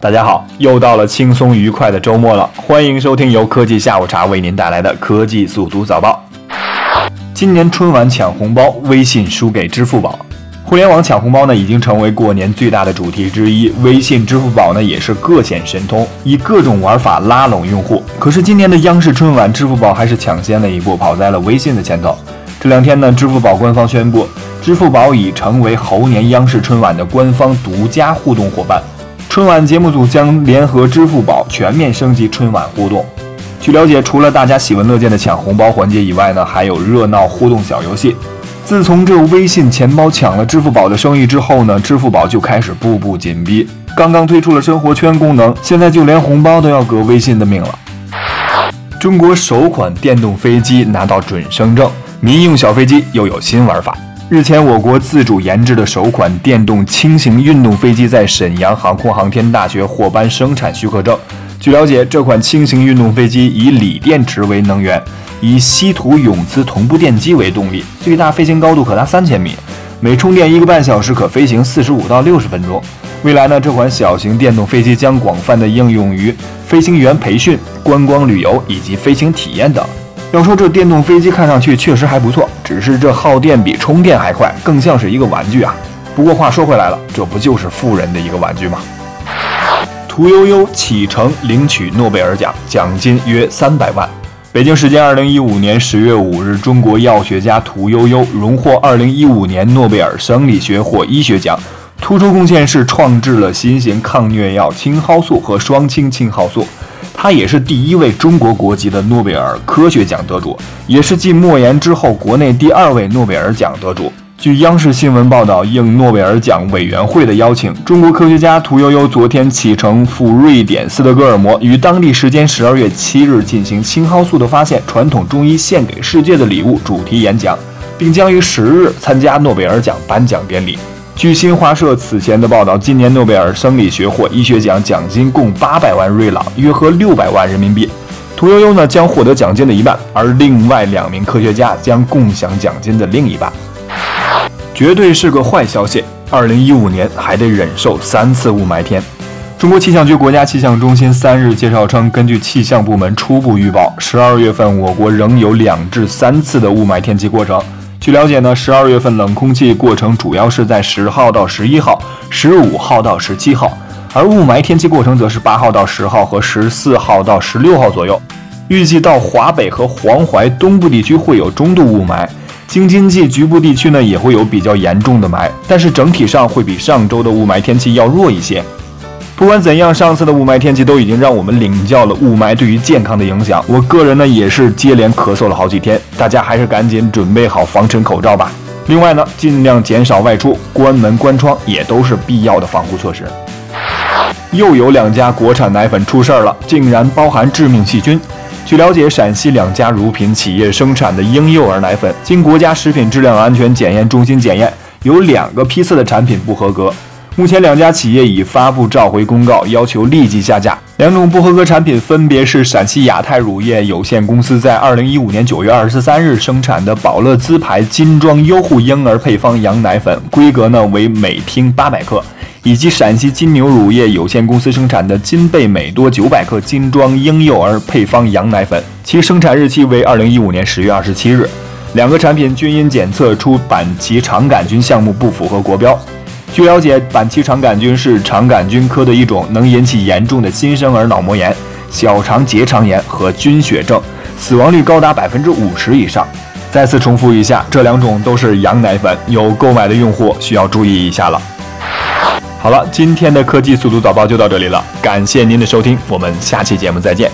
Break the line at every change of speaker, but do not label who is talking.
大家好，又到了轻松愉快的周末了，欢迎收听由科技下午茶为您带来的科技速读早报。今年春晚抢红包，微信输给支付宝。互联网抢红包呢，已经成为过年最大的主题之一。微信、支付宝呢，也是各显神通，以各种玩法拉拢用户。可是今年的央视春晚，支付宝还是抢先了一步，跑在了微信的前头。这两天呢，支付宝官方宣布，支付宝已成为猴年央视春晚的官方独家互动伙伴。春晚节目组将联合支付宝全面升级春晚互动。据了解，除了大家喜闻乐见的抢红包环节以外呢，还有热闹互动小游戏。自从这微信钱包抢了支付宝的生意之后呢，支付宝就开始步步紧逼。刚刚推出了生活圈功能，现在就连红包都要革微信的命了。中国首款电动飞机拿到准生证，民用小飞机又有新玩法。日前，我国自主研制的首款电动轻型运动飞机在沈阳航空航天大学获颁生产许可证。据了解，这款轻型运动飞机以锂电池为能源，以稀土永磁同步电机为动力，最大飞行高度可达三千米，每充电一个半小时可飞行四十五到六十分钟。未来呢，这款小型电动飞机将广泛的应用于飞行员培训、观光旅游以及飞行体验等。要说这电动飞机看上去确实还不错，只是这耗电比充电还快，更像是一个玩具啊。不过话说回来了，这不就是富人的一个玩具吗？屠呦呦启程领取诺贝尔奖，奖金约三百万。北京时间二零一五年十月五日，中国药学家屠呦呦荣获二零一五年诺贝尔生理学或医学奖，突出贡献是创制了新型抗疟药青蒿素和双氢青蒿素。他也是第一位中国国籍的诺贝尔科学奖得主，也是继莫言之后国内第二位诺贝尔奖得主。据央视新闻报道，应诺贝尔奖委员会的邀请，中国科学家屠呦呦昨天启程赴瑞典斯德哥尔摩，于当地时间十二月七日进行青蒿素的发现：传统中医献给世界的礼物主题演讲，并将于十日参加诺贝尔奖颁奖典礼。据新华社此前的报道，今年诺贝尔生理学或医学奖奖金共八百万瑞郎，约合六百万人民币。屠呦呦呢将获得奖金的一半，而另外两名科学家将共享奖金的另一半。绝对是个坏消息，二零一五年还得忍受三次雾霾天。中国气象局国家气象中心三日介绍称，根据气象部门初步预报，十二月份我国仍有两至三次的雾霾天气过程。据了解呢，十二月份冷空气过程主要是在十号到十一号、十五号到十七号，而雾霾天气过程则是八号到十号和十四号到十六号左右。预计到华北和黄淮东部地区会有中度雾霾，京津冀局部地区呢也会有比较严重的霾，但是整体上会比上周的雾霾天气要弱一些。不管怎样，上次的雾霾天气都已经让我们领教了雾霾对于健康的影响。我个人呢也是接连咳嗽了好几天，大家还是赶紧准备好防尘口罩吧。另外呢，尽量减少外出，关门关窗也都是必要的防护措施。又有两家国产奶粉出事儿了，竟然包含致命细菌。据了解，陕西两家乳品企业生产的婴幼儿奶粉，经国家食品质量安全检验中心检验，有两个批次的产品不合格。目前两家企业已发布召回公告，要求立即下架。两种不合格产品分别是陕西亚泰乳业有限公司在二零一五年九月二十三日生产的宝乐滋牌金装优护婴儿配方羊奶粉，规格呢为每听八百克，以及陕西金牛乳业有限公司生产的金贝美多九百克金装婴幼儿配方羊奶粉，其生产日期为二零一五年十月二十七日。两个产品均因检测出板崎肠杆菌项目不符合国标。据了解，板崎肠杆菌是肠杆菌科的一种，能引起严重的新生儿脑膜炎、小肠结肠炎和菌血症，死亡率高达百分之五十以上。再次重复一下，这两种都是羊奶粉，有购买的用户需要注意一下了。好了，今天的科技速读早报就到这里了，感谢您的收听，我们下期节目再见。